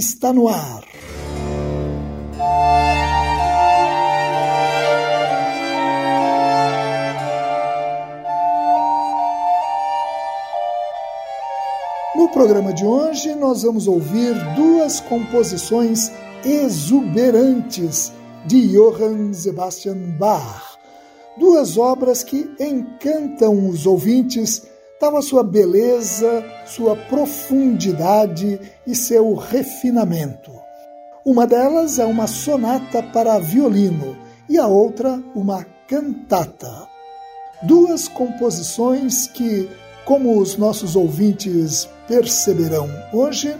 está no ar. No programa de hoje, nós vamos ouvir duas composições exuberantes de Johann Sebastian Bach. Duas obras que encantam os ouvintes tal a sua beleza, sua profundidade e seu refinamento. Uma delas é uma sonata para violino e a outra uma cantata. Duas composições que, como os nossos ouvintes perceberão hoje,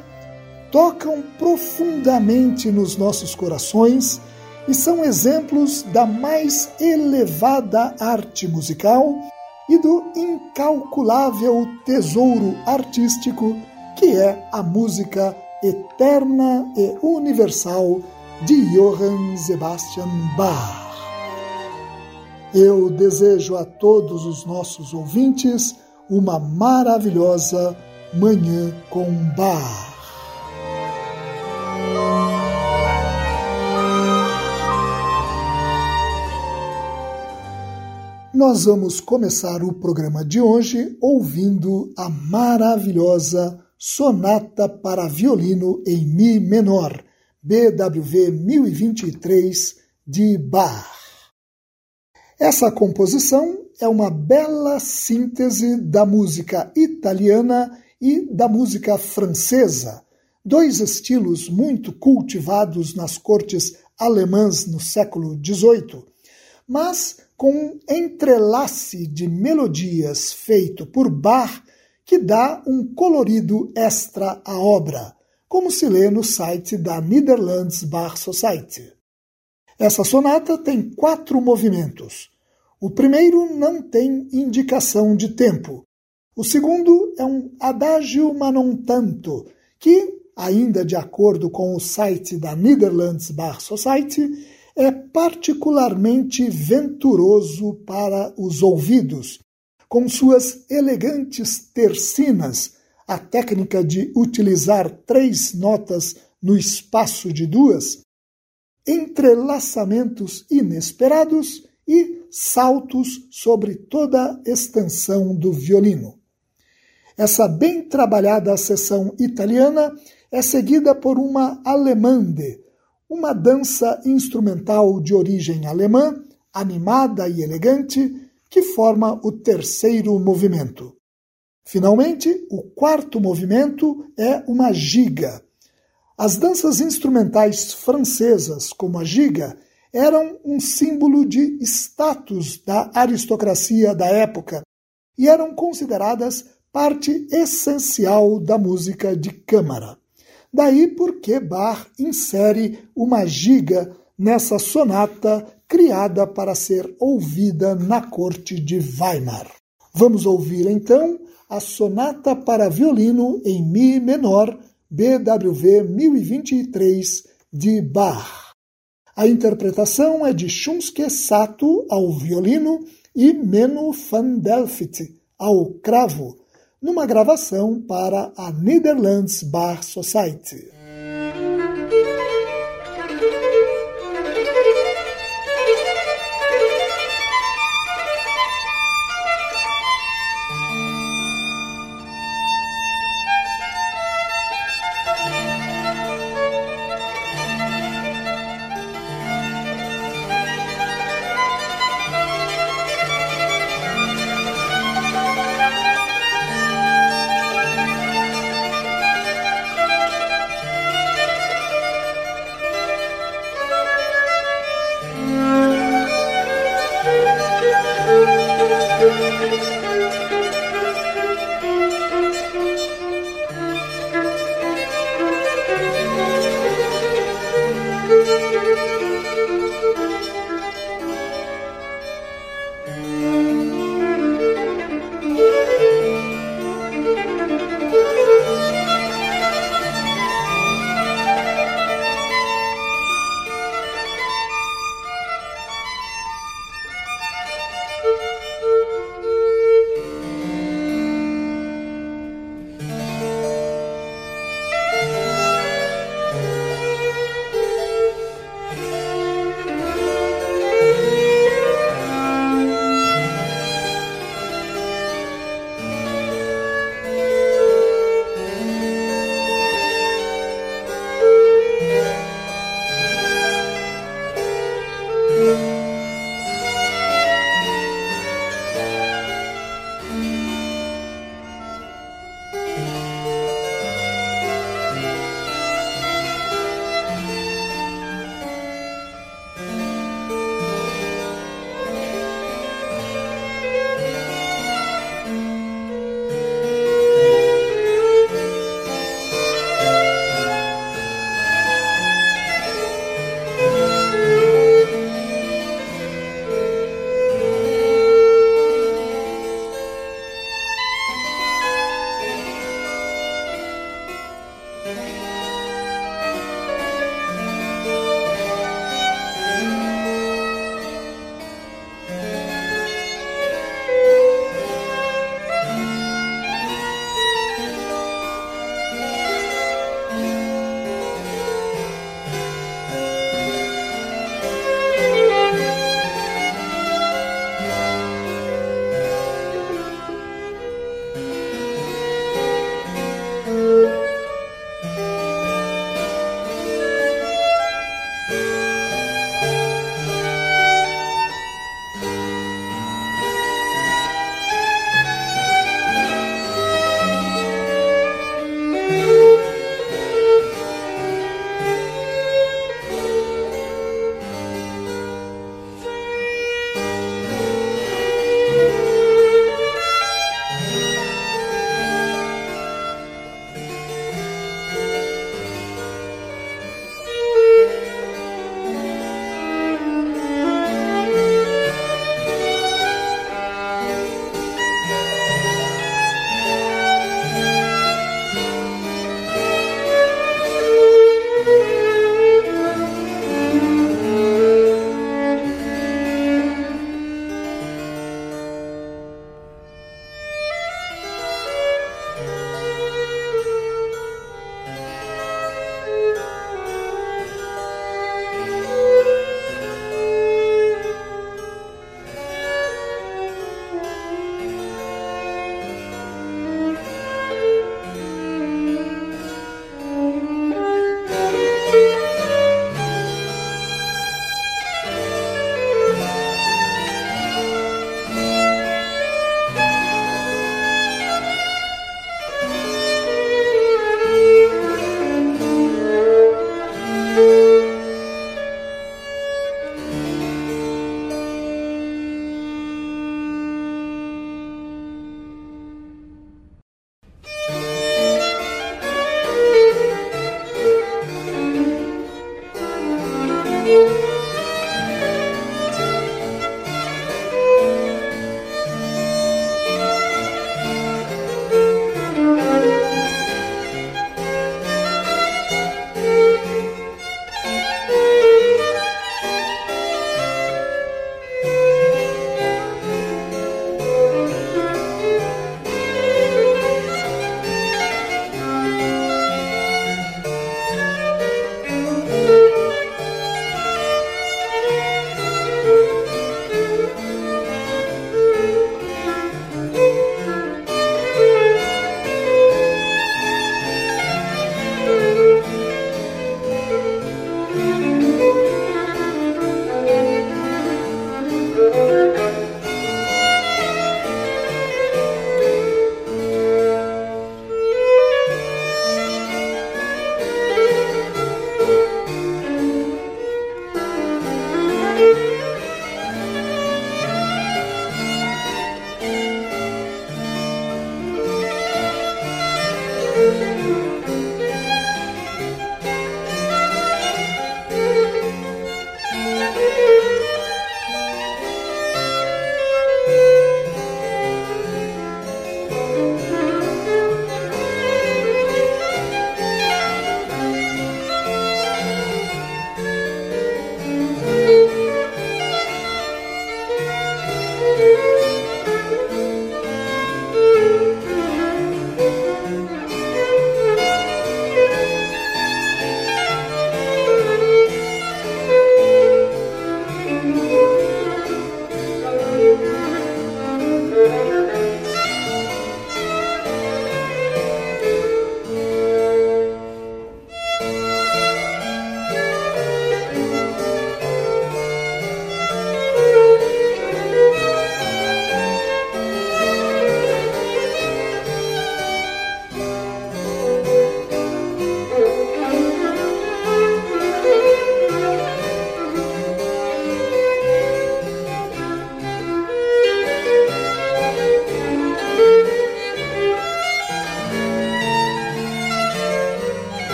tocam profundamente nos nossos corações e são exemplos da mais elevada arte musical e do incalculável tesouro artístico que é a música eterna e universal de Johann Sebastian Bach. Eu desejo a todos os nossos ouvintes uma maravilhosa Manhã com Bach. Nós vamos começar o programa de hoje ouvindo a maravilhosa Sonata para Violino em Mi Menor, BWV 1023, de Bach. Essa composição é uma bela síntese da música italiana e da música francesa, dois estilos muito cultivados nas cortes alemãs no século XVIII, mas com um entrelace de melodias feito por Bach que dá um colorido extra à obra, como se lê no site da Netherlands Bach Society. Essa sonata tem quatro movimentos. O primeiro não tem indicação de tempo. O segundo é um adagio ma non tanto, que, ainda de acordo com o site da Netherlands Bach Society, é particularmente venturoso para os ouvidos, com suas elegantes tercinas, a técnica de utilizar três notas no espaço de duas, entrelaçamentos inesperados e saltos sobre toda a extensão do violino. Essa bem trabalhada seção italiana é seguida por uma alemande, uma dança instrumental de origem alemã, animada e elegante, que forma o terceiro movimento. Finalmente, o quarto movimento é uma giga. As danças instrumentais francesas, como a giga, eram um símbolo de status da aristocracia da época e eram consideradas parte essencial da música de câmara. Daí porque Bach insere uma giga nessa sonata criada para ser ouvida na corte de Weimar. Vamos ouvir então a sonata para violino em Mi menor, BWV 1023 de Bach. A interpretação é de Shunsuke Sato ao violino e Menno van Delft ao cravo, numa gravação para a Netherlands Bar Society.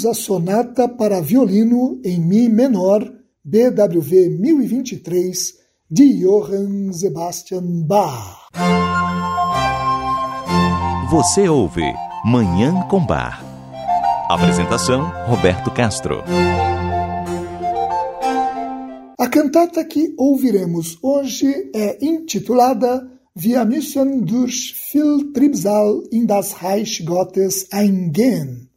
Ouvimos a sonata para violino em Mi menor, BWV 1023, de Johann Sebastian Bach. Você ouve Manhã com Bar. Apresentação: Roberto Castro. A cantata que ouviremos hoje é intitulada Wir müssen durch viel Tribsal in das Reich Gottes eingehen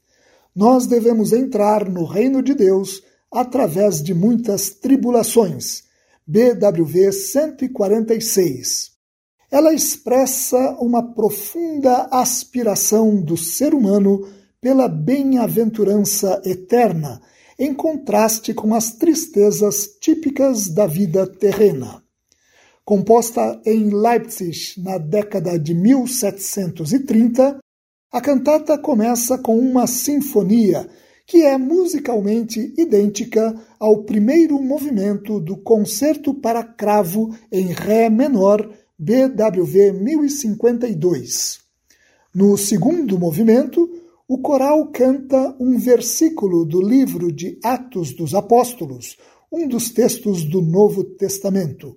nós devemos entrar no reino de Deus através de muitas tribulações. BWV 146. Ela expressa uma profunda aspiração do ser humano pela bem-aventurança eterna, em contraste com as tristezas típicas da vida terrena. Composta em Leipzig na década de 1730, a cantata começa com uma sinfonia que é musicalmente idêntica ao primeiro movimento do Concerto para Cravo em Ré menor, BWV 1052. No segundo movimento, o coral canta um versículo do livro de Atos dos Apóstolos, um dos textos do Novo Testamento.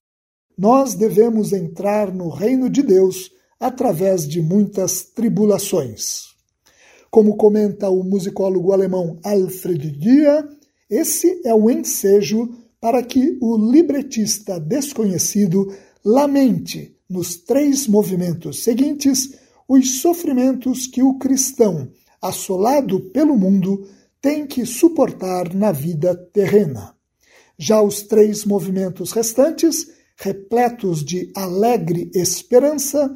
Nós devemos entrar no reino de Deus através de muitas tribulações. Como comenta o musicólogo alemão Alfred Dia, esse é o ensejo para que o libretista desconhecido lamente nos três movimentos seguintes os sofrimentos que o cristão, assolado pelo mundo, tem que suportar na vida terrena. Já os três movimentos restantes, repletos de alegre esperança,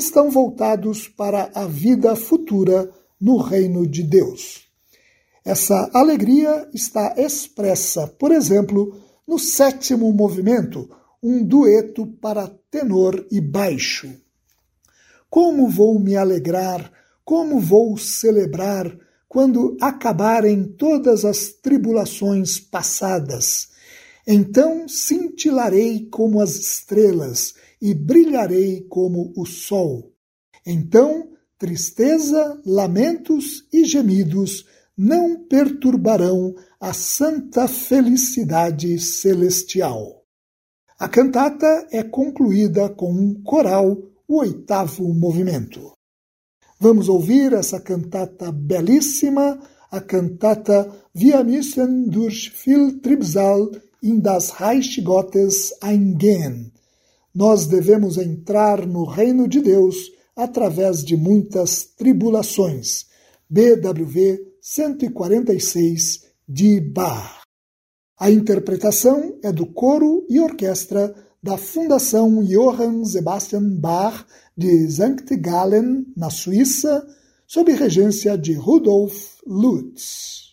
estão voltados para a vida futura no reino de Deus. Essa alegria está expressa, por exemplo, no sétimo movimento, um dueto para tenor e baixo. Como vou me alegrar, como vou celebrar quando acabarem todas as tribulações passadas. Então cintilarei como as estrelas e brilharei como o sol. Então, tristeza, lamentos e gemidos não perturbarão a santa felicidade celestial. A cantata é concluída com um coral, o oitavo movimento. Vamos ouvir essa cantata belíssima, a cantata Wir müssen durch viel Tribsal in das Reich Gottes eingehen. Nós devemos entrar no reino de Deus através de muitas tribulações. BWV 146 de Bach. A interpretação é do coro e orquestra da Fundação Johann Sebastian Bach de Sankt Gallen, na Suíça, sob regência de Rudolf Lutz.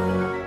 Bye.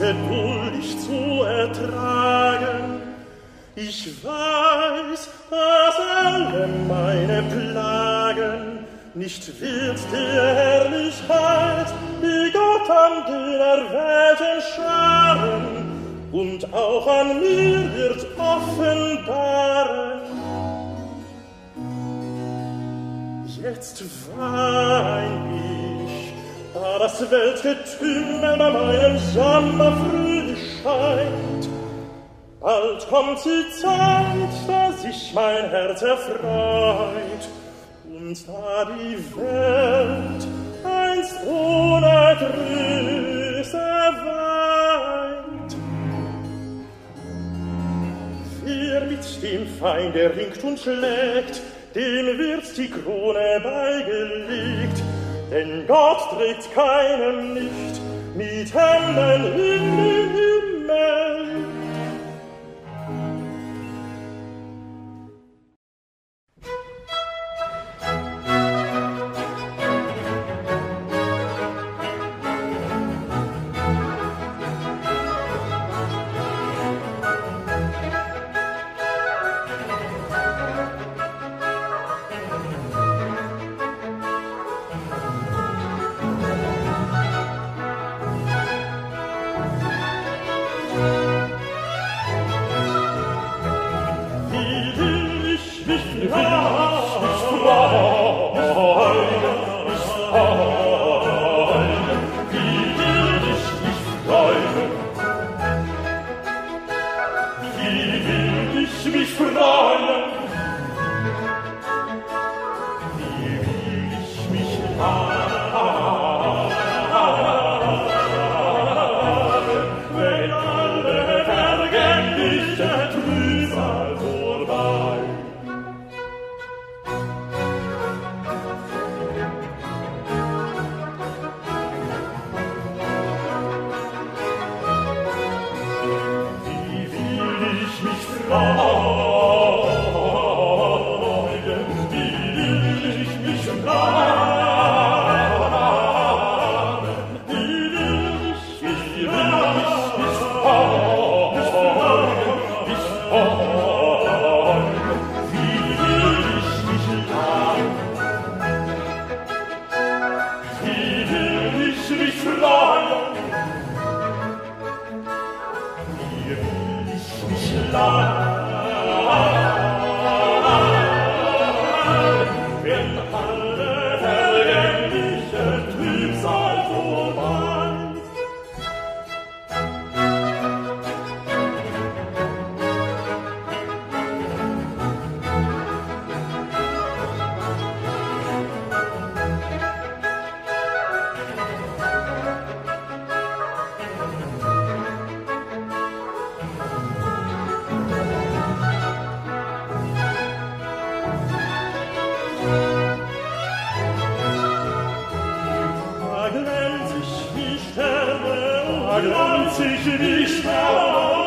Geduldig zu ertragen. Ich weiß, dass alle meine Plagen nicht wird der Herrlichkeit, die Gott an den erwählten Scharen und auch an mir wird offenbaren. Jetzt wein ich, da das Weltgetümmel bei meinem Sommer früh scheint. Bald kommt die Zeit, da sich mein Herz erfreut, und da die Welt einst ohne Grüße weint. Wer mit dem Feind erringt und schlägt, dem wird die Krone beigelegt, denn Gott trägt keinem nicht mit Händen in den Himmel. kann sich nicht mehr.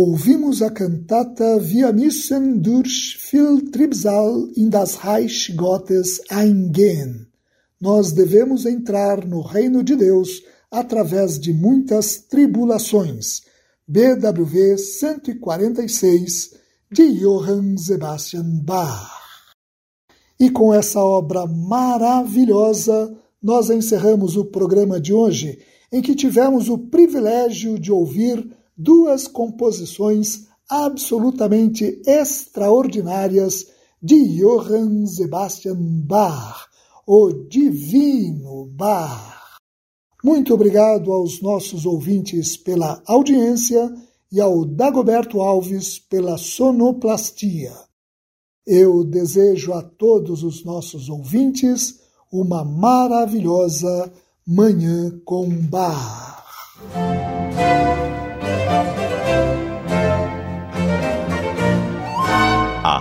Ouvimos a cantata Wir müssen durch viel Tribsal in das Reich Gottes eingehen. Nós devemos entrar no reino de Deus através de muitas tribulações. BWV 146 de Johann Sebastian Bach. E com essa obra maravilhosa, nós encerramos o programa de hoje, em que tivemos o privilégio de ouvir duas composições absolutamente extraordinárias de Johann Sebastian Bach, o Divino Bach. Muito obrigado aos nossos ouvintes pela audiência e ao Dagoberto Alves pela sonoplastia. Eu desejo a todos os nossos ouvintes uma maravilhosa Manhã com Bar.